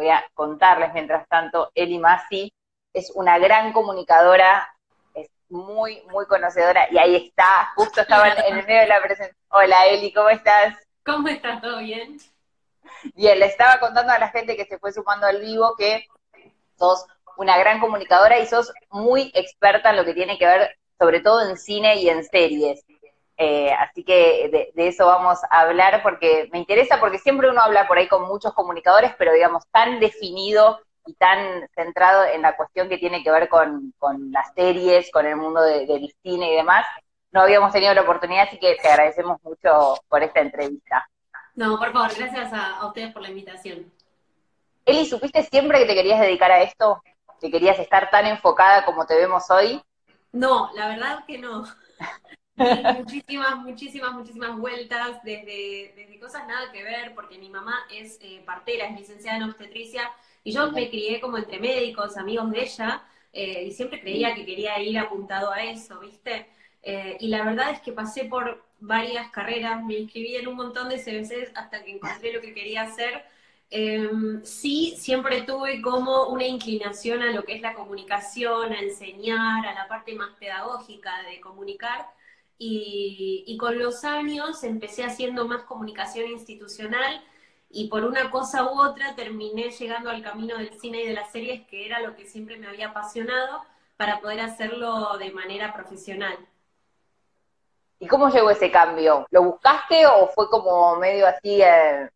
voy a contarles mientras tanto, Eli Masi es una gran comunicadora, es muy, muy conocedora, y ahí está, justo estaba en el medio de la presentación. Hola Eli, ¿cómo estás? ¿Cómo estás? ¿Todo bien? Bien, le estaba contando a la gente que se fue sumando al vivo que sos una gran comunicadora y sos muy experta en lo que tiene que ver, sobre todo en cine y en series. Eh, así que de, eso vamos a hablar porque me interesa, porque siempre uno habla por ahí con muchos comunicadores, pero digamos, tan definido y tan centrado en la cuestión que tiene que ver con, las series, con el mundo del cine y demás. No habíamos tenido la oportunidad, así que te agradecemos mucho por esta entrevista. No, por favor, gracias a, ustedes por la invitación. Eli, ¿supiste siempre que te querías dedicar a esto? ¿Que querías estar tan enfocada como te vemos hoy? No, la verdad que no. Muchísimas, muchísimas, muchísimas vueltas, desde, desde cosas nada que ver, porque mi mamá es eh, partera, es licenciada en obstetricia, y yo me crié como entre médicos, amigos de ella, eh, y siempre creía que quería ir apuntado a eso, ¿viste? Eh, y la verdad es que pasé por varias carreras, me inscribí en un montón de CBCs hasta que encontré lo que quería hacer. Em, sí, siempre tuve como una inclinación a lo que es la comunicación, a enseñar, a la parte más pedagógica de comunicar. Y, y con los años empecé haciendo más comunicación institucional y por una cosa u otra terminé llegando al camino del cine y de las series, que era lo que siempre me había apasionado, para poder hacerlo de manera profesional. ¿Y cómo llegó ese cambio? ¿Lo buscaste o fue como medio así eh,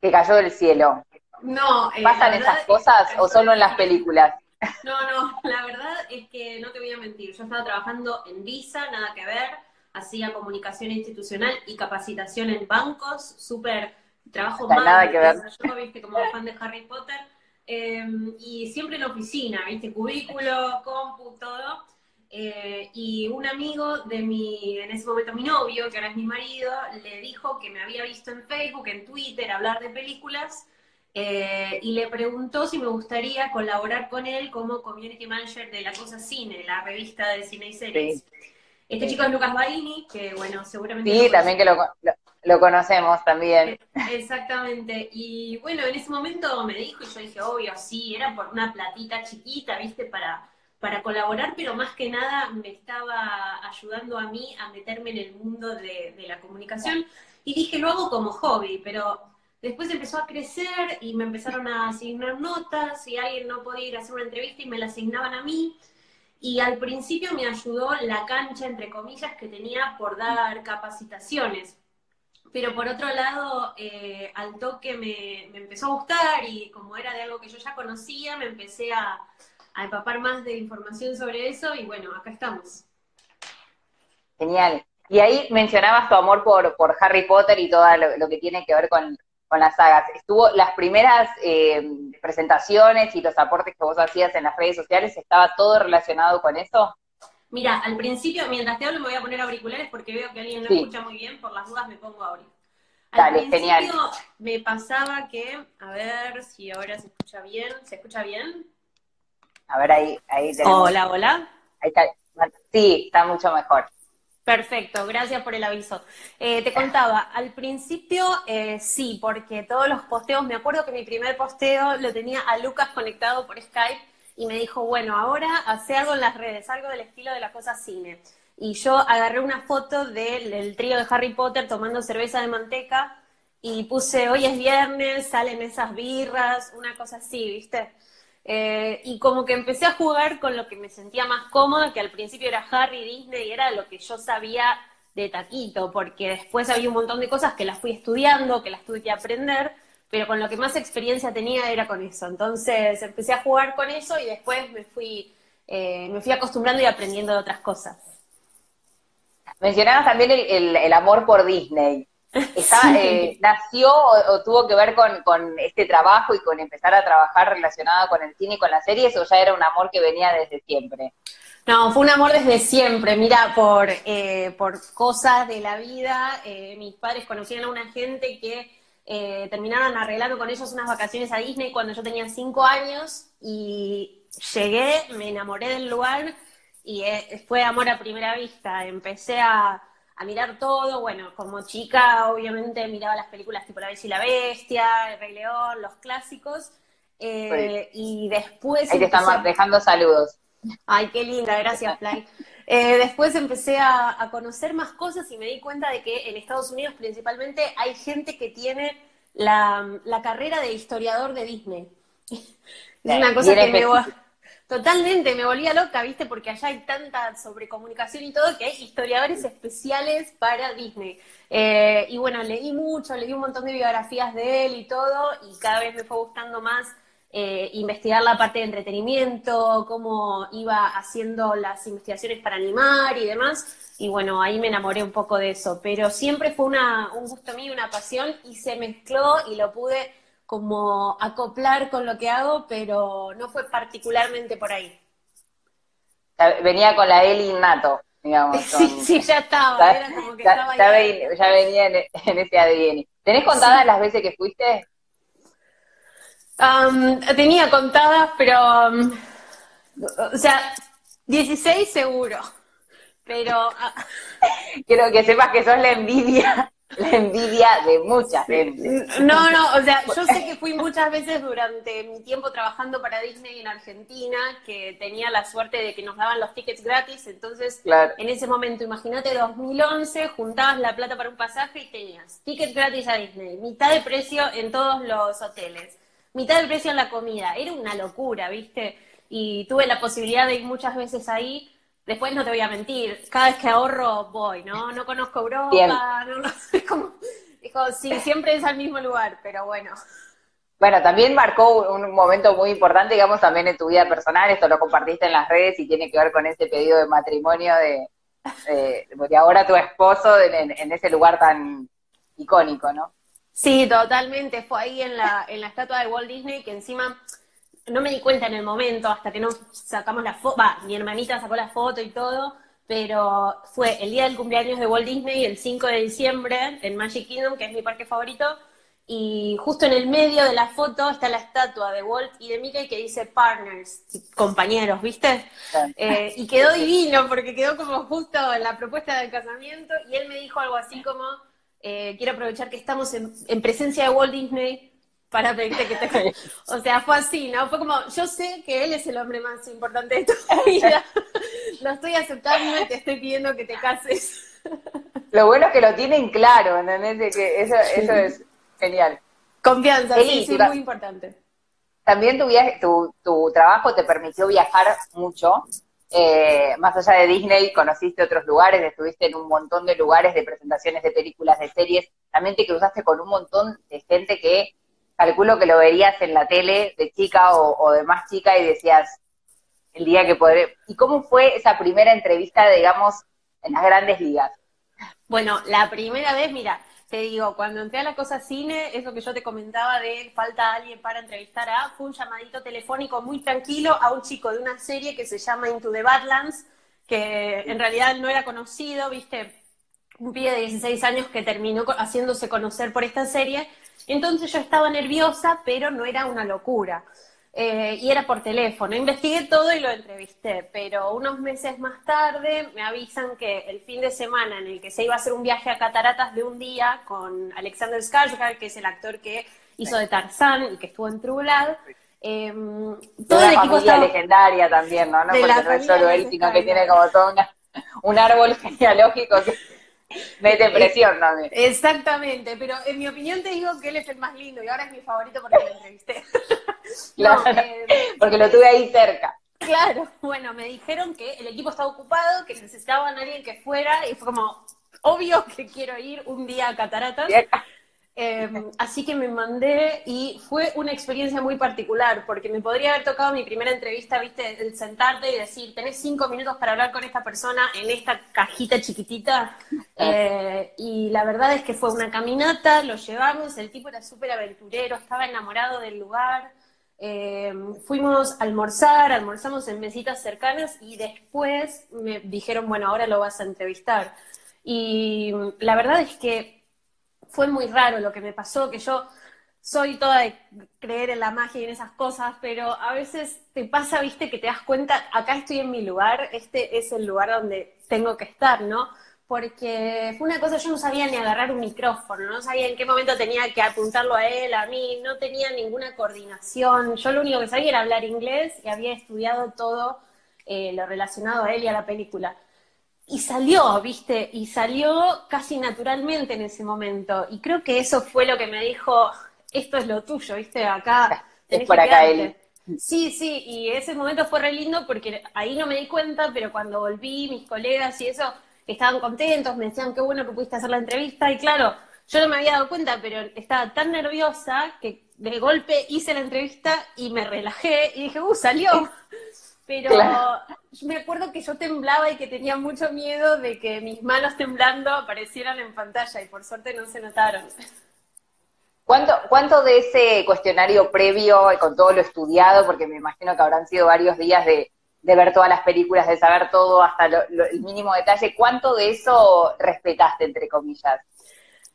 que cayó del cielo? No. Eh, ¿Pasan esas cosas o solo en las películas? No, no, la verdad es que no te voy a mentir. Yo estaba trabajando en Visa, nada que ver, hacía comunicación institucional y capacitación en bancos, súper trabajo más. Nada que ver. Yo, viste, como fan de Harry Potter. Em, y siempre en oficina, viste, cubículo, compu, todo. Eh, y un amigo de mi, en ese momento mi novio, que ahora es mi marido, le dijo que me había visto en Facebook, en Twitter, hablar de películas, eh, y le preguntó si me gustaría colaborar con él como community manager de La Cosa Cine, la revista de cine y series. Este chico es Lucas Baini, que bueno, seguramente... Sí, también que lo, lo, conocemos también. Eh, exactamente. Y bueno, en ese momento me dijo, y yo dije, obvio, sí, era por una platita chiquita, viste, para para colaborar, pero más que nada me estaba ayudando a mí a meterme en el mundo de, la comunicación. Y dije, lo hago como hobby, pero después empezó a crecer y me empezaron a asignar notas y alguien no podía ir a hacer una entrevista y me la asignaban a mí. Y al principio me ayudó la cancha, entre comillas, que tenía por dar capacitaciones. Pero por otro lado, eh, al toque me, empezó a gustar y como era de algo que yo ya conocía, me empecé a, a empapar más de información sobre eso y bueno, acá estamos. Genial. Y ahí mencionabas tu amor por, por Harry Potter y todo lo, que tiene que ver con, las sagas. ¿Estuvo las primeras eh, presentaciones y los aportes que vos hacías en las redes sociales, estaba todo relacionado con eso? Mira, al principio, mientras te hablo, me voy a poner auriculares porque veo que alguien no escucha muy bien, por las dudas me pongo ahorita. Al Dale, principio genial. me pasaba que, a ver si ahora se escucha bien, ¿se escucha bien? A ver, ahí, ahí Hola, hola. Ahí está. Sí, está mucho mejor. Perfecto, gracias por el aviso. Eh, te contaba, al principio eh, sí, porque todos los posteos, me acuerdo que mi primer posteo lo tenía a Lucas conectado por Skype y me dijo, bueno, ahora hace algo en las redes, algo del estilo de la cosa cine. Y yo agarré una foto del trío de Harry Potter tomando cerveza de manteca y puse, hoy es viernes, salen esas birras, una cosa así, ¿viste? Eh, y como que empecé a jugar con lo que me sentía más cómoda, que al principio era Harry, Disney, y era lo que yo sabía de taquito, porque después había un montón de cosas que las fui estudiando, que las tuve que aprender, pero con lo que más experiencia tenía era con eso. Entonces empecé a jugar con eso y después me fui, eh, me fui acostumbrando y aprendiendo de otras cosas. Mencionabas también el amor por Disney. Eh, ¿Nació o, tuvo que ver con, este trabajo y con empezar a trabajar relacionado con el cine y con las series o ya era un amor que venía desde siempre? No, fue un amor desde siempre. Mira, por, eh, por cosas de la vida, eh, mis padres conocían a una gente que terminaron arreglando con ellos unas vacaciones a Disney cuando yo tenía cinco años y llegué, me enamoré del lugar y fue amor a primera vista. Empecé a a mirar todo. Bueno, como chica, obviamente miraba las películas tipo La Bella y la Bestia, El Rey León, los clásicos. Eh, y después... Ahí te están dejando saludos. Ay, qué linda, gracias, Fly. Eh, después empecé a, conocer más cosas y me di cuenta de que en Estados Unidos principalmente hay gente que tiene la, carrera de historiador de Disney. es una cosa que me... Totalmente, me volvía loca, ¿viste? Porque allá hay tanta sobrecomunicación y todo que hay historiadores especiales para Disney. Eh, y bueno, leí mucho, leí un montón de biografías de él y todo, y cada vez me fue gustando más eh, investigar la parte de entretenimiento, cómo iba haciendo las investigaciones para animar y demás. Y bueno, ahí me enamoré un poco de eso. Pero siempre fue un gusto mío, una pasión, y se mezcló y lo pude como acoplar con lo que hago, pero no fue particularmente por ahí. Venía con la Eli innato, digamos. Sí, sí, ya estaba, era como que estaba ya, ya venía en, ese ADN. ¿Tenés contadas las veces que fuiste? tenía contadas, pero, o sea, 16 seguro. Pero ah, quiero que sepas que sos la envidia la envidia de mucha gente. No, no, o sea, yo sé que fui muchas veces durante mi tiempo trabajando para Disney en Argentina, que tenía la suerte de que nos daban los tickets gratis, entonces en ese momento, imagínate 2011, juntabas la plata para un pasaje y tenías tickets gratis a Disney, mitad de precio en todos los hoteles, mitad de precio en la comida, era una locura, ¿viste? Y tuve la posibilidad de ir muchas veces ahí Después no te voy a mentir, cada vez que ahorro voy, ¿no? No conozco Europa, no, no, es como, dijo, sí, siempre es al mismo lugar, pero bueno. Bueno, también marcó un momento muy importante, digamos, también en tu vida personal, esto lo compartiste en las redes y tiene que ver con ese pedido de matrimonio de, de, ahora tu esposo en, en, ese lugar tan icónico, ¿no? Sí, totalmente, fue ahí en la, en la estatua de Walt Disney que encima no me di cuenta en el momento, hasta que no sacamos la foto, mi hermanita sacó la foto y todo, pero fue el día del cumpleaños de Walt Disney, el 5 de diciembre, en Magic Kingdom, que es mi parque favorito, y justo en el medio de la foto está la estatua de Walt y de Mickey que dice partners, compañeros, ¿viste? Eh, y quedó divino porque quedó como justo en la propuesta del casamiento y él me dijo algo así como, eh, quiero aprovechar que estamos en presencia de Walt Disney para pedirte que te... O sea, fue así, ¿no? Fue como, yo sé que él es el hombre más importante de tu vida, lo estoy aceptando y te estoy pidiendo que te cases. Lo bueno es que lo tienen claro, ¿entendés? Que eso, eso es genial. Confianza, sí, sí, muy importante. También tu, viaje, tu, tu trabajo te permitió viajar mucho. Eh, más allá de Disney, conociste otros lugares, estuviste en un montón de lugares de presentaciones de películas, de series. También te cruzaste con un montón de gente que calculo que lo verías en la tele de chica o, de más chica y decías, el día que podré. ¿Y cómo fue esa primera entrevista, digamos, en las grandes ligas? Bueno, la primera vez, mira, te digo, cuando entré a la cosa cine, eso que yo te comentaba de falta alguien para entrevistar a, fue un llamadito telefónico muy tranquilo a un chico de una serie que se llama Into the Badlands, que en realidad no era conocido, viste, un pibe de 16 años que terminó haciéndose conocer por esta serie, entonces yo estaba nerviosa, pero no era una locura. Eh, y era por teléfono. Investigué todo y lo entrevisté, pero unos meses más tarde me avisan que el fin de semana en el que se iba a hacer un viaje a Cataratas de un día con Alexander Skarsgård, que es el actor que hizo de Tarzán y que estuvo en True Eh, todo el equipo estaba... legendaria también, ¿no? No porque no es solo él, sino que tiene como todo un árbol genealógico que Mete presión también. Exactamente, pero en mi opinión te digo que él es el más lindo y ahora es mi favorito porque lo entrevisté. claro, eh, porque lo tuve ahí cerca. Claro, bueno, me dijeron que el equipo estaba ocupado, que necesitaban a alguien que fuera y fue como, obvio que quiero ir un día a Cataratas. Em, así que me mandé y fue una experiencia muy particular, porque me podría haber tocado mi primera entrevista, viste, el sentarte y decir, tenés cinco minutos para hablar con esta persona en esta cajita chiquitita. Eh, y la verdad es que fue una caminata, lo llevamos, el tipo era súper aventurero, estaba enamorado del lugar. Em, fuimos a almorzar, almorzamos en mesitas cercanas y después me dijeron, bueno, ahora lo vas a entrevistar. Y la verdad es que fue muy raro lo que me pasó, que yo soy toda de creer en la magia y en esas cosas, pero a veces te pasa, viste, que te das cuenta, acá estoy en mi lugar, este es el lugar donde tengo que estar, ¿no? porque fue una cosa, yo no sabía ni agarrar un micrófono, no sabía en qué momento tenía que apuntarlo a él, a mí, no tenía ninguna coordinación. Yo lo único que sabía era hablar inglés y había estudiado todo eh, lo relacionado a él y a la película. Y salió, viste, y salió casi naturalmente en ese momento. Y creo que eso fue lo que me dijo, esto es lo tuyo, viste, acá. Es por acá él. Sí, sí, y ese momento fue re lindo porque ahí no me di cuenta, pero cuando volví, mis colegas y eso, estaban contentos, me decían qué bueno que pudiste hacer la entrevista y claro, yo no me había dado cuenta, pero estaba tan nerviosa que de golpe hice la entrevista y me relajé y dije, ¡uh, salió! Pero me acuerdo que yo temblaba y que tenía mucho miedo de que mis manos temblando aparecieran en pantalla y por suerte no se notaron. ¿Cuánto, ¿Cuánto de ese cuestionario previo, con todo lo estudiado, porque me imagino que habrán sido varios días de, de ver todas las películas, de saber todo hasta el mínimo detalle, ¿cuánto de eso respetaste, entre comillas?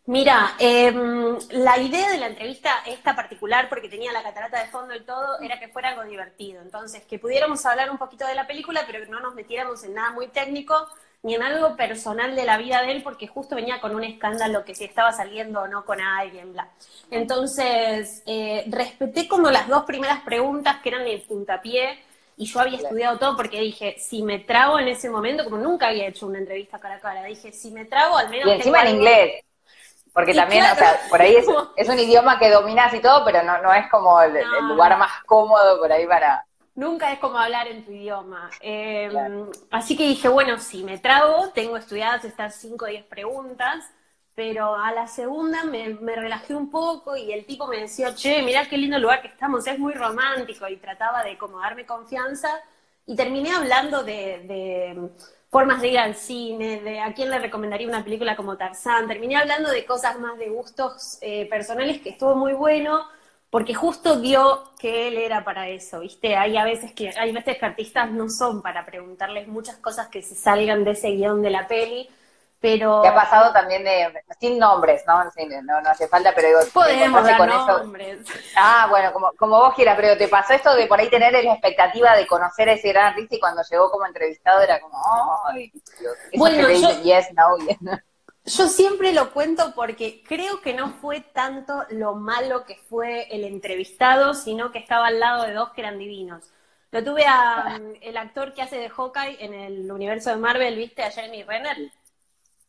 Mira, em, la idea de la entrevista esta particular, porque tenía la catarata de fondo y todo, era que fuera algo divertido. Entonces, que pudiéramos hablar un poquito de la película, pero que no nos metiéramos en nada muy técnico, ni en algo personal de la vida de él, porque justo venía con un escándalo que si estaba saliendo o no con alguien, bla. Entonces, eh, respeté como las dos primeras preguntas, que eran el puntapié, y yo había estudiado todo porque dije, si me trago en ese momento, como nunca había hecho una entrevista cara a cara, dije, si me trago al menos... Y encima en inglés, porque también, o sea, por ahí es, un idioma que dominas y todo, pero no, no es como el, lugar más cómodo por ahí para... Nunca es como hablar en tu idioma. Em, así que dije, bueno, si me trago, tengo estudiadas estas 5 o 10 preguntas, pero a la segunda me, relajé un poco y el tipo me decía, che, mirá qué lindo lugar que estamos, es muy romántico y trataba de como darme confianza y terminé hablando de, formas de ir al cine, de a quién le recomendaría una película como Tarzán, terminé hablando de cosas más de gustos eh, personales que estuvo muy bueno porque justo dio que él era para eso, ¿viste? Hay a veces que hay veces que artistas no son para preguntarles muchas cosas que se salgan de ese guion de la peli, pero... ¿Qué ha pasado también de, sin nombres, ¿no? no, no hace falta, pero digo... Podemos dar con nombres. Ah, bueno, como, como vos quieras, pero ¿te pasó esto de por ahí tener la expectativa de conocer a ese gran artista y cuando llegó como entrevistado era como, ay, bueno, yo, yes, no, Yo siempre lo cuento porque creo que no fue tanto lo malo que fue el entrevistado, sino que estaba al lado de dos que eran divinos. Lo tuve a el actor que hace de Hawkeye en el universo de Marvel, ¿viste? A Jeremy Renner.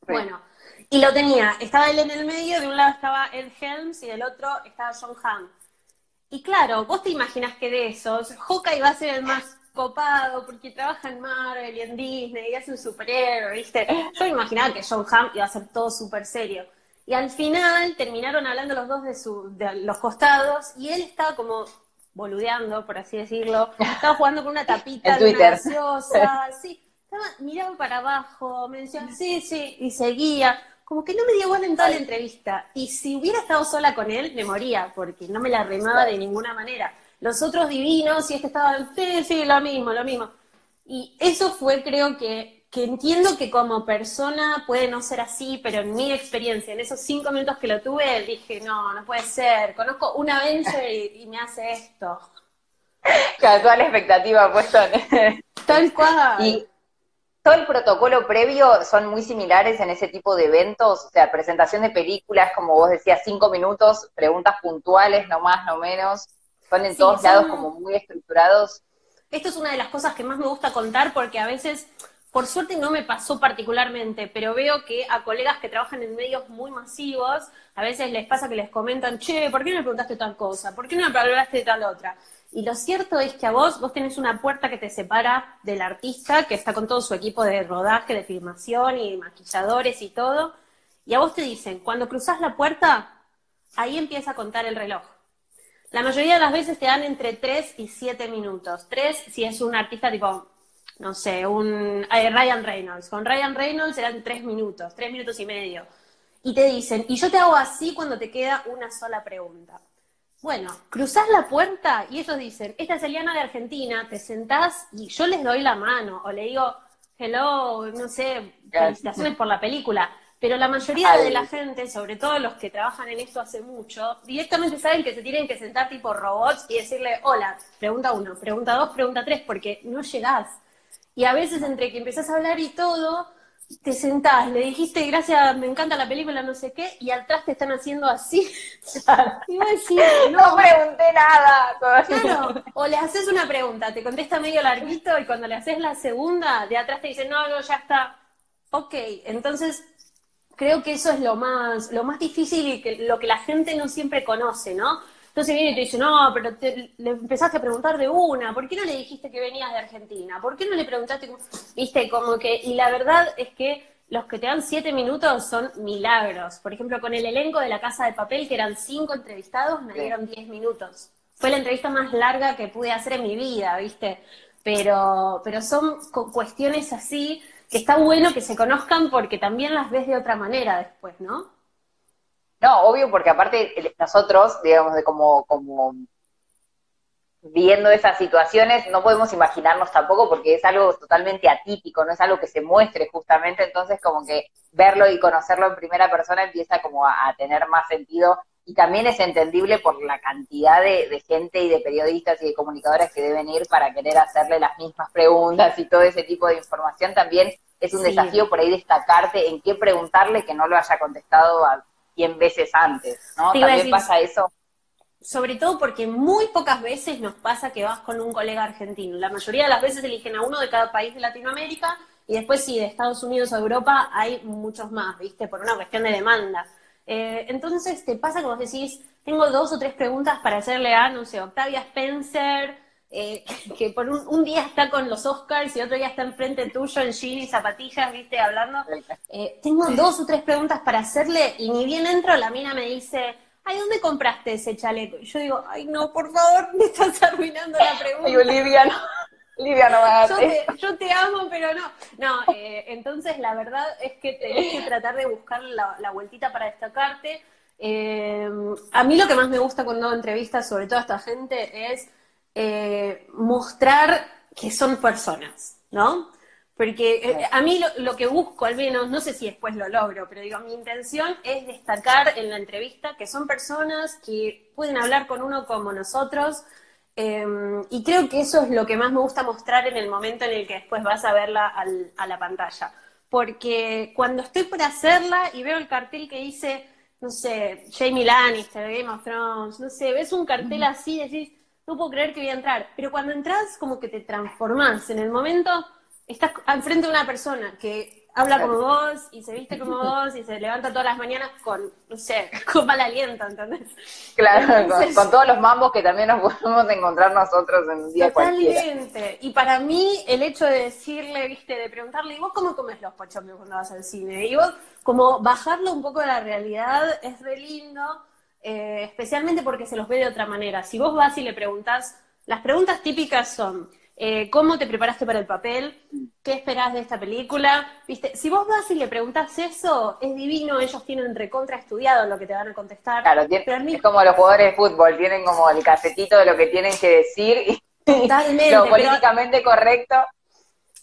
Bueno, y lo tenía, estaba él en el medio, de un lado estaba Ed Helms y del otro estaba John Hamm. Y claro, vos te imaginas que de esos, Hawkeye va a ser el más copado porque trabaja en Marvel y en Disney y es un superhéroe, ¿viste? Yo imaginaba que John Hamm iba a ser todo súper serio. Y al final terminaron hablando los dos de, su, de los costados y él estaba como boludeando, por así decirlo. Estaba jugando con una tapita de una gaseosa, sí miraba para abajo, me decía, sí, sí, y seguía. Como que no me dio buena en toda la entrevista. Y si hubiera estado sola con él, me moría, porque no me la remaba de ninguna manera. Los otros divinos, y este estaba, sí, sí, lo mismo, lo mismo. Y eso fue, creo que, que entiendo que como persona puede no ser así, pero en mi experiencia, en esos cinco minutos que lo tuve, dije, no, no puede ser. Conozco una vez y, me hace esto. Claro, toda la expectativa puesto en... Tal cual todo el protocolo previo son muy similares en ese tipo de eventos, o sea, presentación de películas, como vos decías, cinco minutos, preguntas puntuales, no más, no menos, son en todos lados como muy estructurados. Esto es una de las cosas que más me gusta contar porque a veces, por suerte no me pasó particularmente, pero veo que a colegas que trabajan en medios muy masivos, a veces les pasa que les comentan, che, ¿por qué no me preguntaste tal cosa? ¿Por qué no me hablaste de tal otra? Y lo cierto es que a vos, vos tenés una puerta que te separa del artista, que está con todo su equipo de rodaje, de filmación y maquilladores y todo. Y a vos te dicen, cuando cruzás la puerta, ahí empieza a contar el reloj. La mayoría de las veces te dan entre 3 y 7 minutos. 3 si es un artista tipo, no sé, un eh, Ryan Reynolds. Con Ryan Reynolds eran 3 minutos, 3 minutos y medio. Y te dicen, y yo te hago así cuando te queda una sola pregunta. Bueno, cruzás la puerta y ellos dicen, esta es Eliana de Argentina, te sentás y yo les doy la mano o le digo, hello, no sé, felicitaciones por la película. Pero la mayoría de la gente, sobre todo los que trabajan en esto hace mucho, directamente saben que se tienen que sentar tipo robots y decirle, hola, pregunta uno, pregunta dos, pregunta tres, porque no llegás. Y a veces entre que empezás a hablar y todo, te sentás, le dijiste gracias, me encanta la película, no sé qué, y atrás te están haciendo así. Y vos decís, no, pregunté nada. Claro, o le haces una pregunta, te contesta medio larguito, y cuando le haces la segunda, de atrás te dicen, no, no, ya está. Ok, entonces creo que eso es lo más, lo más difícil y que, lo que la gente no siempre conoce, ¿no? Entonces viene y te dice, no, pero le empezaste a preguntar de una, ¿por qué no le dijiste que venías de Argentina? ¿Por qué no le preguntaste, viste, como que, y la verdad es que los que te dan siete minutos son milagros. Por ejemplo, con el elenco de La Casa de Papel, que eran cinco entrevistados, me dieron diez minutos. Fue la entrevista más larga que pude hacer en mi vida, viste. Pero, pero son cuestiones así que está bueno que se conozcan porque también las ves de otra manera después, ¿no? No, obvio, porque aparte nosotros, digamos, de como, como viendo esas situaciones, no podemos imaginarnos tampoco porque es algo totalmente atípico, no es algo que se muestre justamente, entonces como que verlo y conocerlo en primera persona empieza como a, tener más sentido y también es entendible por la cantidad de, gente y de periodistas y de comunicadores que deben ir para querer hacerle las mismas preguntas y todo ese tipo de información, también es un desafío por ahí destacarte en qué preguntarle que no lo haya contestado a 100 veces antes, ¿no? También pasa eso. Sobre todo porque muy pocas veces nos pasa que vas con un colega argentino. La mayoría de las veces eligen a uno de cada país de Latinoamérica y después sí, de Estados Unidos o Europa hay muchos más, ¿viste? Por una cuestión de demanda. Eh, entonces te pasa que vos decís, tengo dos o tres preguntas para hacerle a, no sé, Octavia Spencer, eh, que por un, día está con los Oscars y otro día está enfrente tuyo en jeans y zapatillas, viste, hablando. Eh, tengo dos o tres preguntas para hacerle y ni bien entro, la mina me dice, ay, ¿dónde compraste ese chaleco? Y yo digo, ay, no, por favor, me estás arruinando la pregunta. Ay, Olivia, no. Olivia, no yo te, yo te amo, pero no. No, eh, entonces la verdad es que tenés que tratar de buscar la, la vueltita para destacarte. a mí lo que más me gusta cuando hago entrevistas, sobre todo a esta gente, es eh, mostrar que son personas, ¿no? Porque eh, a mí lo, que busco, al menos, no sé si después lo logro, pero digo, mi intención es destacar en la entrevista que son personas que pueden hablar con uno como nosotros, em, y creo que eso es lo que más me gusta mostrar en el momento en el que después vas a verla a la pantalla. Porque cuando estoy por hacerla y veo el cartel que dice, no sé, Jamie Lannister, Game of Thrones, no sé, ves un cartel así y decís, no puedo creer que voy a entrar. Pero cuando entras, como que te transformás. En el momento, estás enfrente de una persona que habla como vos y se viste como vos y se levanta todas las mañanas con, no sé, con mal aliento, ¿entendés? Claro, con, todos los mambos que también nos podemos encontrar nosotros en un día Totalmente. Y para mí, el hecho de decirle, viste, de preguntarle, ¿y vos cómo comes los pochoclos cuando vas al cine? Y vos, como bajarlo un poco a la realidad es re lindo eh, especialmente porque se los ve de otra manera. Si vos vas y le preguntas, las preguntas típicas son, eh, ¿cómo te preparaste para el papel? ¿Qué esperás de esta película? ¿Viste? Si vos vas y le preguntas eso, es divino, ellos tienen recontra estudiado lo que te van a contestar. Claro, es como los jugadores de fútbol, tienen como el casetito de lo que tienen que decir y lo políticamente correcto.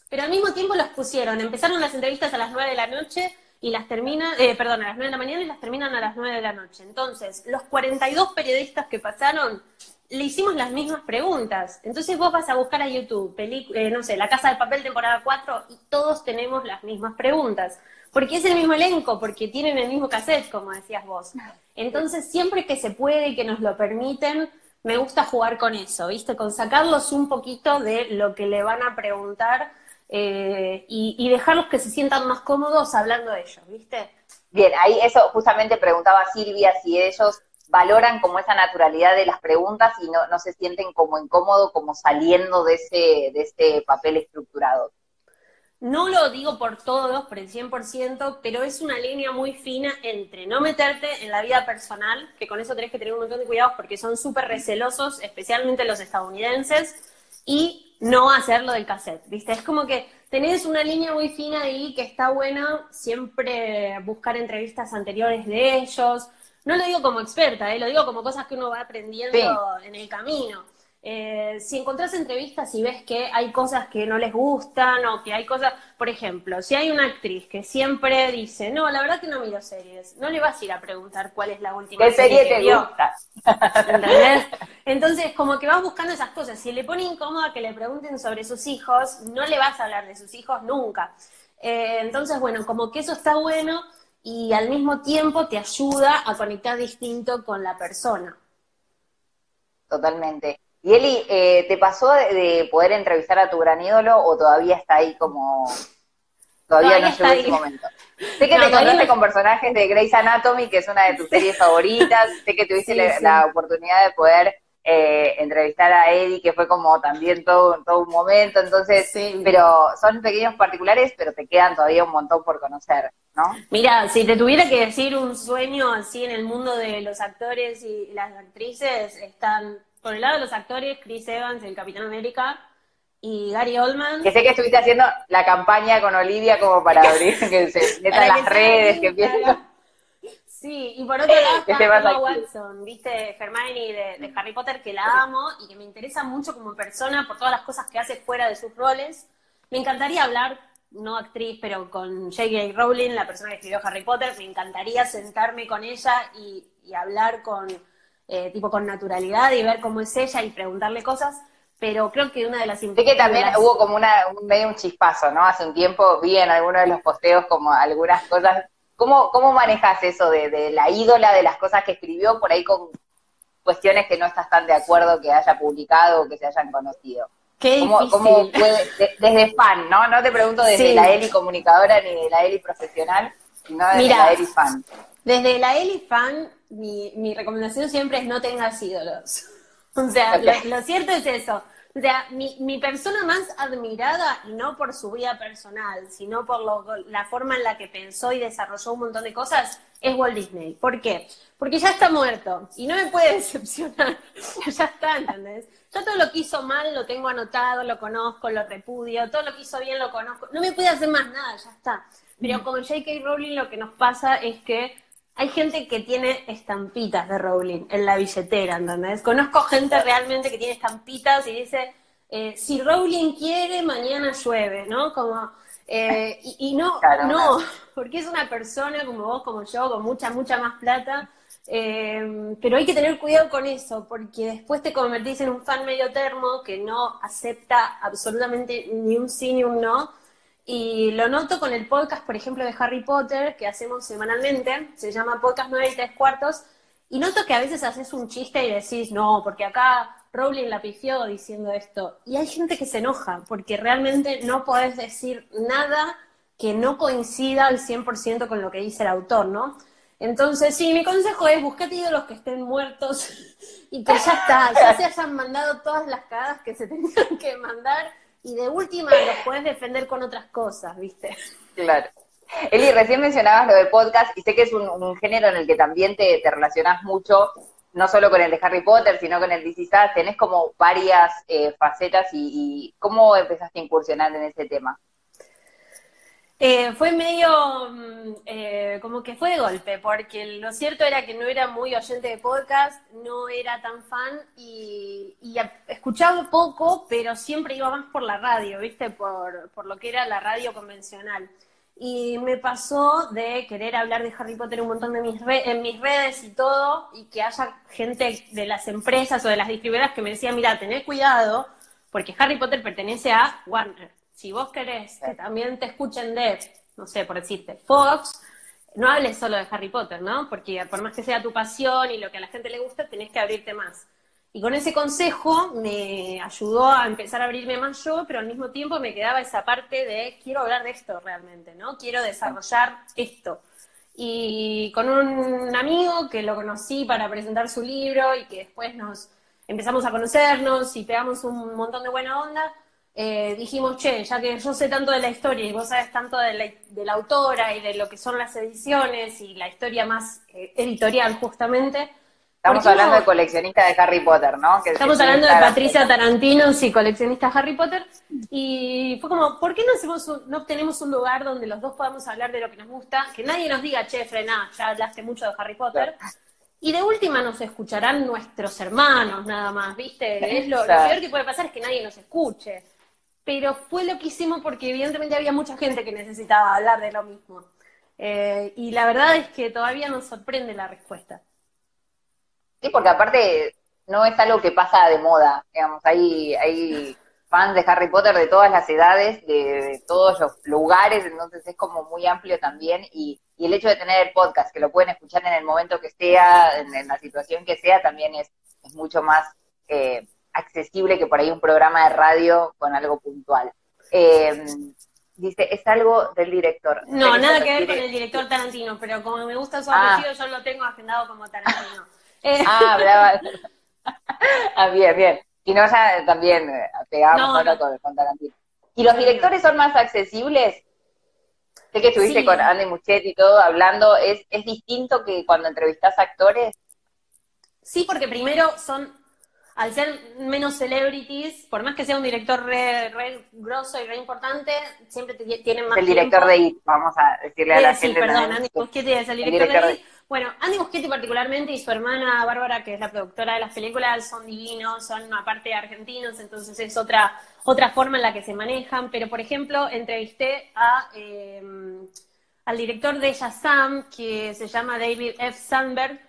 Pero al mismo tiempo los pusieron, empezaron las entrevistas a las 9 de la noche y las termina, eh, perdón, a las 9 de la mañana y las terminan a las 9 de la noche. Entonces, los 42 periodistas que pasaron, le hicimos las mismas preguntas. Entonces vos vas a buscar a YouTube, eh, no sé, La Casa de Papel temporada 4 y todos tenemos las mismas preguntas. Porque es el mismo elenco, porque tienen el mismo cassette, como decías vos. Entonces, siempre que se puede y que nos lo permiten, me gusta jugar con eso, ¿viste? Con sacarlos un poquito de lo que le van a preguntar eh, y, dejarlos que se sientan más cómodos hablando de ellos, ¿viste? Bien, ahí eso justamente preguntaba Silvia si ellos valoran como esa naturalidad de las preguntas y no, no se sienten como incómodos, como saliendo de ese, de ese papel estructurado. No lo digo por todos, por el 100%, pero es una línea muy fina entre no meterte en la vida personal, que con eso tenés que tener un montón de cuidados porque son súper recelosos, especialmente los estadounidenses, y no hacerlo del cassette, ¿viste? Es como que tenés una línea muy fina ahí que está buena siempre buscar entrevistas anteriores de ellos. No lo digo como experta, ¿eh? lo digo como cosas que uno va aprendiendo en el camino. Eh, si encontrás entrevistas y ves que hay cosas que no les gustan o que hay cosas, por ejemplo, si hay una actriz que siempre dice, no, la verdad que no miro series, no le vas a ir a preguntar cuál es la última ¿Qué serie, te gusta? ¿Entendés? Entonces, como que vas buscando esas cosas. Si le pone incómoda que le pregunten sobre sus hijos, no le vas a hablar de sus hijos nunca. Eh, entonces, bueno, como que eso está bueno y al mismo tiempo te ayuda a conectar distinto con la persona. Totalmente. Y Eli, eh, ¿te pasó de, poder entrevistar a tu gran ídolo o todavía está ahí como... Todavía, no llegó ese momento. Sé que te encontraste con personajes de Grey's Anatomy, que es una de tus series favoritas. Sé que tuviste la, oportunidad de poder eh, entrevistar a Eddie, que fue como también todo, todo un momento. Entonces, pero son pequeños particulares, pero te quedan todavía un montón por conocer, ¿no? Mira, si te tuviera que decir un sueño así en el mundo de los actores y las actrices, están por el lado de los actores, Chris Evans, el Capitán América, y Gary Oldman. Que sé que estuviste haciendo la campaña con Olivia como para abrir, que se metan las redes, que empiecen. Sí, y por otro lado está Emma Watson, viste, Hermione de, de, Harry Potter, que la amo y que me interesa mucho como persona por todas las cosas que hace fuera de sus roles. Me encantaría hablar, no actriz, pero con J.K. Rowling, la persona que escribió Harry Potter, me encantaría sentarme con ella y, y hablar con eh, tipo con naturalidad y ver cómo es ella y preguntarle cosas, pero creo que una de las Sé que también hubo como una, un, medio un chispazo, ¿no? Hace un tiempo vi en alguno de los posteos como algunas cosas. ¿Cómo, cómo manejas eso de, la ídola, de las cosas que escribió, por ahí con cuestiones que no estás tan de acuerdo que haya publicado o que se hayan conocido? Qué ¿Cómo, desde fan, ¿no? No te pregunto desde la Eli comunicadora ni de la Eli profesional, sino desde la Eli fan. Desde la Eli fan mi, mi recomendación siempre es no tengas ídolos. O sea, lo, cierto es eso. O sea, mi, mi, persona más admirada, y no por su vida personal, sino por la forma en la que pensó y desarrolló un montón de cosas, es Walt Disney. ¿Por qué? Porque ya está muerto y no me puede decepcionar. ya está, ¿entendés? Yo todo lo que hizo mal lo tengo anotado, lo conozco, lo repudio, todo lo que hizo bien lo conozco. No me puede hacer más nada, ya está. Pero con J.K. Rowling lo que nos pasa es que hay gente que tiene estampitas de Rowling en la billetera, ¿entendés? Conozco gente realmente que tiene estampitas y dice, eh, si Rowling quiere, mañana llueve, ¿no? Como, eh, y, no, no, porque es una persona como vos, como yo, con mucha, mucha más plata, eh, pero hay que tener cuidado con eso, porque después te convertís en un fan medio termo que no acepta absolutamente ni un sí ni un no, y lo noto con el podcast, por ejemplo, de Harry Potter, que hacemos semanalmente, se llama Podcast 9 y 3 cuartos, y noto que a veces haces un chiste y decís, no, porque acá Rowling la pifió diciendo esto. Y hay gente que se enoja, porque realmente no podés decir nada que no coincida al 100% con lo que dice el autor, ¿no? Entonces, sí, mi consejo es buscate los que estén muertos y que ya está, ya se hayan mandado todas las cagadas que se tenían que mandar y de última los puedes defender con otras cosas, ¿viste? Claro. Eli, recién mencionabas lo de podcast y sé que es un, género en el que también te, te, relacionas mucho, no solo con el de Harry Potter, sino con el de tenés como varias eh, facetas y, y, ¿cómo empezaste a incursionar en ese tema? Eh, fue medio mm, eh, como que fue de golpe, porque lo cierto era que no era muy oyente de podcast, no era tan fan y, escuchaba poco, pero siempre iba más por la radio, ¿viste? Por, por, lo que era la radio convencional. Y me pasó de querer hablar de Harry Potter un montón de mis en mis redes y todo, y que haya gente de las empresas o de las distribuidoras que me decía, mira, tened cuidado, porque Harry Potter pertenece a Warner si vos querés que también te escuchen de, no sé, por decirte, Fox, no hables solo de Harry Potter, ¿no? Porque por más que sea tu pasión y lo que a la gente le gusta, tenés que abrirte más. Y con ese consejo me ayudó a empezar a abrirme más yo, pero al mismo tiempo me quedaba esa parte de quiero hablar de esto realmente, ¿no? Quiero desarrollar esto. Y con un amigo que lo conocí para presentar su libro y que después nos empezamos a conocernos y pegamos un montón de buena onda, eh, dijimos, che, ya que yo sé tanto de la historia y vos sabes tanto de la, autora y de lo que son las ediciones y la historia más eh, editorial justamente. Estamos hablando de coleccionista de Harry Potter, ¿no? estamos hablando de Patricia Tarantino, sí, coleccionista de Harry Potter. Y fue como, ¿por qué no, hacemos no obtenemos un lugar donde los dos podamos hablar de lo que nos gusta? Que nadie nos diga, che, frena, ya hablaste mucho de Harry Potter. Y de última nos escucharán nuestros hermanos, nada más, ¿viste? Es lo, lo peor que puede pasar es que nadie nos escuche pero fue lo que hicimos porque evidentemente había mucha gente que necesitaba hablar de lo mismo. Eh, y la verdad es que todavía nos sorprende la respuesta. Sí, porque aparte no es algo que pasa de moda, digamos, hay, hay fans de Harry Potter de todas las edades, de, todos los lugares, entonces es como muy amplio también y, el hecho de tener el podcast, que lo pueden escuchar en el momento que sea, en, la situación que sea, también es, es mucho más eh, accesible que por ahí un programa de radio con algo puntual. Eh, dice, es algo del director. No, nada que ver con el director Tarantino, pero como me gusta su ah. apellido, yo lo tengo agendado como Tarantino. Ah, brava. ah, bien, bien. Y no, ya también eh, pegamos con, Tarantino. ¿Y los directores son más accesibles? Sé que estuviste con Andy Muchetti y todo hablando, ¿es, ¿es distinto que cuando entrevistas actores? Sí, porque primero son al ser menos celebrities, por más que sea un director re, re grosso y re importante, siempre tienen más El director de IT, vamos a decirle a la sí, gente. Sí, perdón, Andy Muschietti es el director, de IT. Bueno, Andy Muschietti particularmente y su hermana Bárbara, que es la productora de las películas, son divinos, son aparte argentinos, entonces es otra, otra forma en la que se manejan. Pero, por ejemplo, entrevisté a, eh, al director de Shazam, que se llama David F. Sandberg,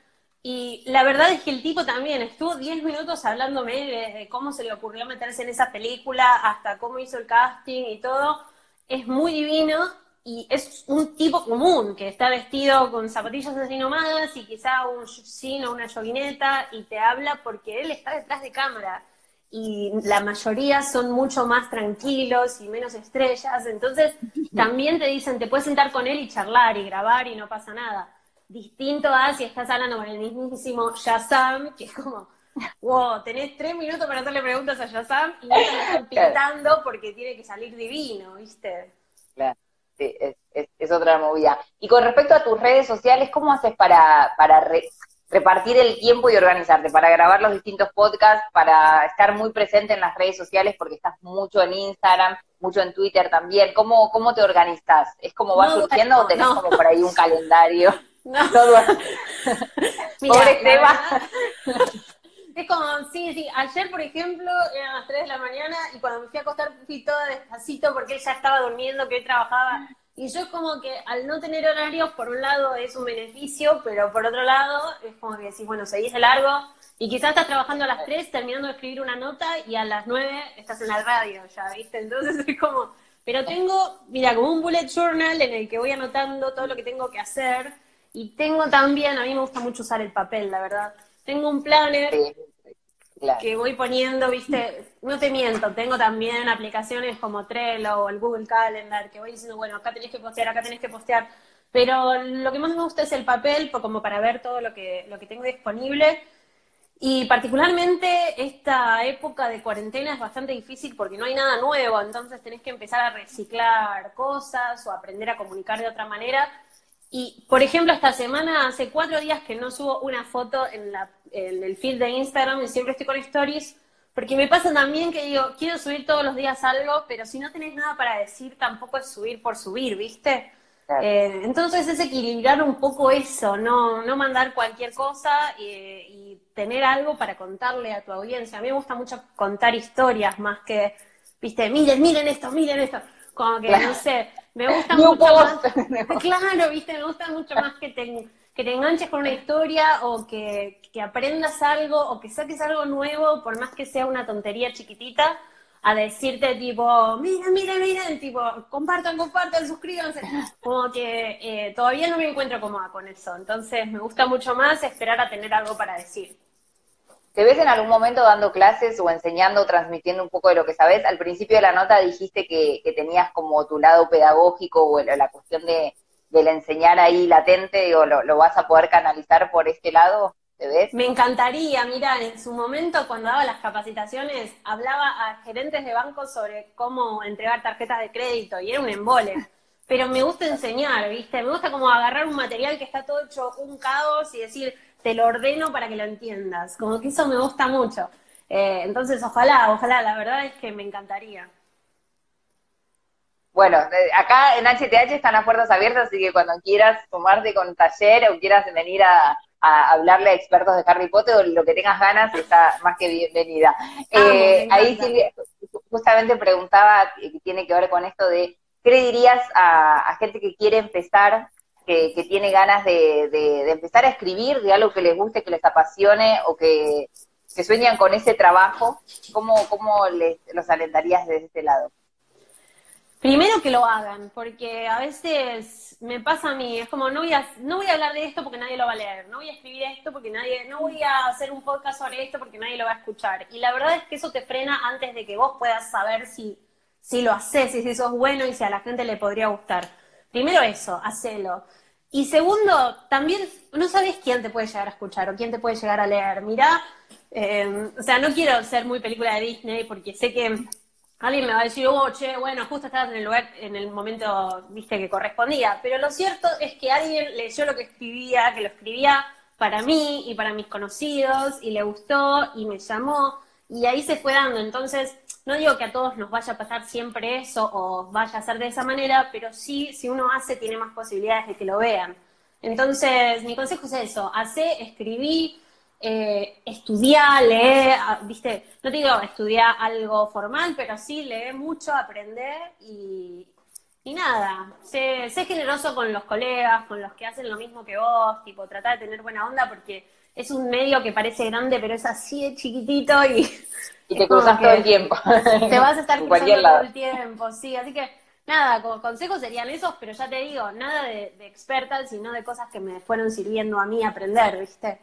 y la verdad es que el tipo también estuvo 10 minutos hablándome de, cómo se le ocurrió meterse en esa película, hasta cómo hizo el casting y todo. Es muy divino y es un tipo común que está vestido con zapatillas así nomás y quizá un jean o una joguineta y te habla porque él está detrás de cámara. Y la mayoría son mucho más tranquilos y menos estrellas, entonces también te dicen, te puedes sentar con él y charlar y grabar y no pasa nada distinto a si estás hablando con el mismísimo Shazam, que es como, wow, tenés tres minutos para hacerle preguntas a Shazam y no te lo están pintando porque tiene que salir divino, ¿viste? Claro, sí, es, otra movida. Y con respecto a tus redes sociales, ¿cómo haces para, para repartir el tiempo y organizarte, para grabar los distintos podcasts, para estar muy presente en las redes sociales porque estás mucho en Instagram, mucho en Twitter también? ¿Cómo, cómo te organizas? ¿Es como va surgiendo o tenés como por ahí un calendario? No. Pobre Es como, sí, sí, ayer por ejemplo eran las 3 de la mañana y cuando me fui a acostar fui toda despacito porque él ya estaba durmiendo, que él trabajaba. Y yo como que al no tener horarios, por un lado es un beneficio, pero por otro lado es como que decís, bueno, seguís de largo y quizás estás trabajando a las 3 terminando de escribir una nota y a las 9 estás en la radio ya, ¿viste? Entonces es como, pero tengo, mira, como un bullet journal en el que voy anotando todo lo que tengo que hacer y tengo también, a mí me gusta mucho usar el papel, la verdad. Tengo un planner que voy poniendo, viste, no te miento, tengo también aplicaciones como Trello o el Google Calendar que voy diciendo, bueno, acá tenés que postear, acá tenés que postear. Pero lo que más me gusta es el papel, como para ver todo lo que, lo que tengo disponible. Y particularmente esta época de cuarentena es bastante difícil porque no hay nada nuevo, entonces tenés que empezar a reciclar cosas o aprender a comunicar de otra manera. Y, por ejemplo, esta semana, hace cuatro días que no subo una foto en, la, en el feed de Instagram y siempre estoy con stories, porque me pasa también que digo, quiero subir todos los días algo, pero si no tenés nada para decir, tampoco es subir por subir, ¿viste? Eh, entonces es equilibrar un poco eso, no, no mandar cualquier cosa y, y, tener algo para contarle a tu audiencia. A mí me gusta mucho contar historias más que, viste, miren, miren esto, miren esto. Como que, no sé, me gusta mucho más. Claro, viste, me gusta mucho más que te, que te enganches con una historia o que, que aprendas algo o que saques algo nuevo, por más que sea una tontería chiquitita, a decirte tipo, miren, miren, miren, tipo, compartan, compartan, suscríbanse. Como que eh, todavía no me encuentro cómoda con eso. Entonces me gusta mucho más esperar a tener algo para decir. ¿Te ves en algún momento dando clases o enseñando transmitiendo un poco de lo que sabes? Al principio de la nota dijiste que, tenías como tu lado pedagógico o la cuestión de, del enseñar ahí latente, o lo, vas a poder canalizar por este lado. ¿Te ves? Me encantaría, mira, en su momento cuando daba las capacitaciones hablaba a gerentes de bancos sobre cómo entregar tarjetas de crédito y era un embole. Pero me gusta enseñar, ¿viste? Me gusta como agarrar un material que está todo hecho un caos y decir, te lo ordeno para que lo entiendas. Como que eso me gusta mucho. Eh, entonces, ojalá, ojalá, la verdad es que me encantaría. Bueno, acá en HTH están las puertas abiertas, así que cuando quieras tomarte con taller o quieras venir a, hablarle a expertos de Harry Potter o lo que tengas ganas, está más que bienvenida. Ah, eh, ahí Silvia justamente preguntaba, que tiene que ver con esto de, ¿qué le dirías a gente que quiere empezar que, tiene ganas de, empezar a escribir de algo que les guste, que les apasione o que, que sueñan con ese trabajo, ¿cómo, cómo les, los alentarías desde este lado? Primero que lo hagan, porque a veces me pasa a mí, es como no voy a, no voy a hablar de esto porque nadie lo va a leer, no voy a escribir esto porque nadie, no voy a hacer un podcast sobre esto porque nadie lo va a escuchar. Y la verdad es que eso te frena antes de que vos puedas saber si, si lo haces, y si sos bueno y si a la gente le podría gustar. Primero eso, hacelo. Y segundo, también no sabes quién te puede llegar a escuchar o quién te puede llegar a leer. Mirá, eh, o sea, no quiero ser muy película de Disney porque sé que alguien me va a decir, oh, che, bueno, justo estabas en el lugar, en el momento, viste, que correspondía. Pero lo cierto es que alguien leyó lo que escribía, que lo escribía para mí y para mis conocidos, y le gustó, y me llamó, y ahí se fue dando. Entonces, no digo que a todos nos vaya a pasar siempre eso o vaya a ser de esa manera, pero sí, si uno hace, tiene más posibilidades de que lo vean. Entonces, mi consejo es eso, hace, escribí, eh, leer, viste, no digo estudiar algo formal, pero sí lee mucho, aprender y, y nada, sé, sé, generoso con los colegas, con los que hacen lo mismo que vos, tipo, tratar de tener buena onda porque es un medio que parece grande, pero es así de chiquitito y... Y te cruzas todo el tiempo. Te vas a estar cruzando todo el tiempo, sí, así que nada, como consejos serían esos, pero ya te digo, nada de, de experta, sino de cosas que me fueron sirviendo a mí aprender, ¿viste?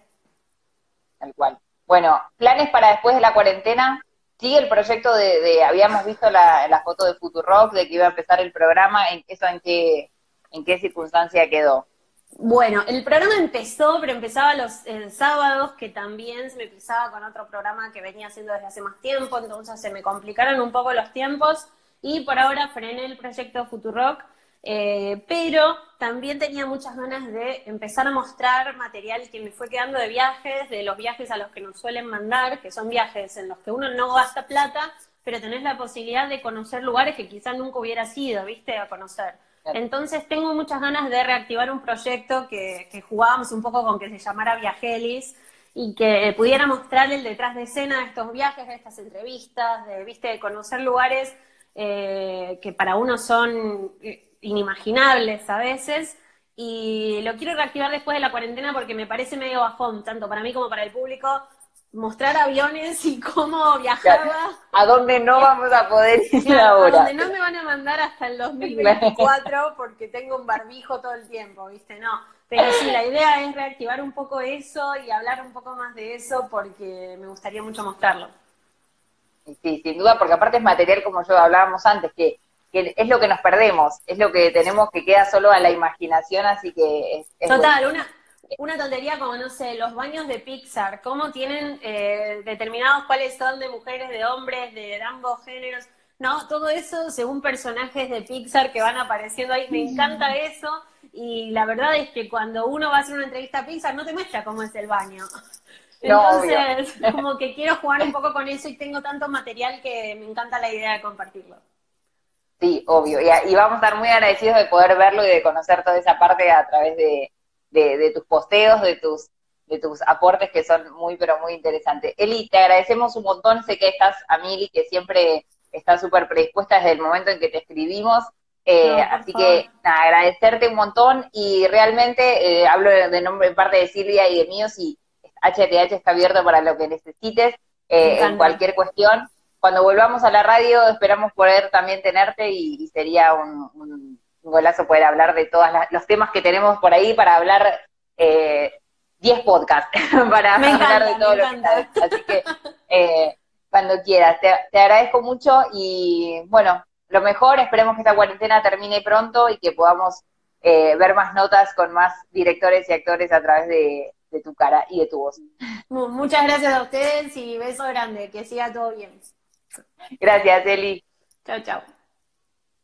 Tal cual. Bueno, planes para después de la cuarentena. Sigue el proyecto de, habíamos visto la, foto de Futurock, de que iba a empezar el programa, ¿en, ¿eso en qué, en qué circunstancia quedó? Bueno, el programa empezó, pero empezaba los sábados, que también se me pisaba con otro programa que venía haciendo desde hace más tiempo, entonces se me complicaron un poco los tiempos y por ahora frené el proyecto Futurock eh, pero también tenía muchas ganas de empezar a mostrar material que me fue quedando de viajes, de los viajes a los que nos suelen mandar, que son viajes en los que uno no gasta plata, pero tenés la posibilidad de conocer lugares que quizás nunca hubieras ido, ¿viste? A conocer. Entonces tengo muchas ganas de reactivar un proyecto que, que jugábamos un poco con que se llamara Viajelis y que pudiera mostrar el detrás de escena de estos viajes, de estas entrevistas, de, ¿viste? de conocer lugares eh, que para uno son eh, inimaginables a veces. Y lo quiero reactivar después de la cuarentena porque me parece medio bajón, tanto para mí como para el público, mostrar aviones y cómo viajaba. A dónde no vamos a poder ir ahora. A donde no me van a mandar hasta el 2024 porque tengo un barbijo todo el tiempo, ¿viste? No. Pero sí, la idea es reactivar un poco eso y hablar un poco más de eso porque me gustaría mucho mostrarlo. Sí, sin duda, porque aparte es material como yo hablábamos antes, que que es lo que nos perdemos, es lo que tenemos que queda solo a la imaginación, así que es, Total, una, una tontería como, no sé, los baños de Pixar, cómo tienen eh, determinados cuáles son de mujeres, de hombres, de ambos géneros. No, todo eso según personajes de Pixar que van apareciendo ahí. Me encanta eso. Y la verdad es que cuando uno va a hacer una entrevista a Pixar no te muestra cómo es el baño. Entonces, como que quiero jugar un poco con eso y tengo tanto material que me encanta la idea de compartirlo. Sí, obvio. Y, vamos a estar muy agradecidos de poder verlo y de conocer toda esa parte a través de, de, tus posteos, de tus, de tus aportes que son muy, pero muy interesantes. Eli, te agradecemos un montón. Sé que estás a mil y que siempre estás súper predispuesta desde el momento en que te escribimos. Eh, así que nada, agradecerte un montón y realmente eh, hablo de, nombre en parte de Silvia y de mío si HTH está abierto para lo que necesites eh, en cualquier cuestión cuando volvamos a la radio esperamos poder también tenerte y, sería un, golazo poder hablar de todos los temas que tenemos por ahí para hablar eh, 10 podcasts para hablar de todo lo que. Así que eh, cuando quieras, te, agradezco mucho y bueno, lo mejor, esperemos que esta cuarentena termine pronto y que podamos eh, ver más notas con más directores y actores a través de, de tu cara y de tu voz. Muchas gracias a ustedes y beso grande, que siga todo bien. Gracias, Eli. Chao, chao.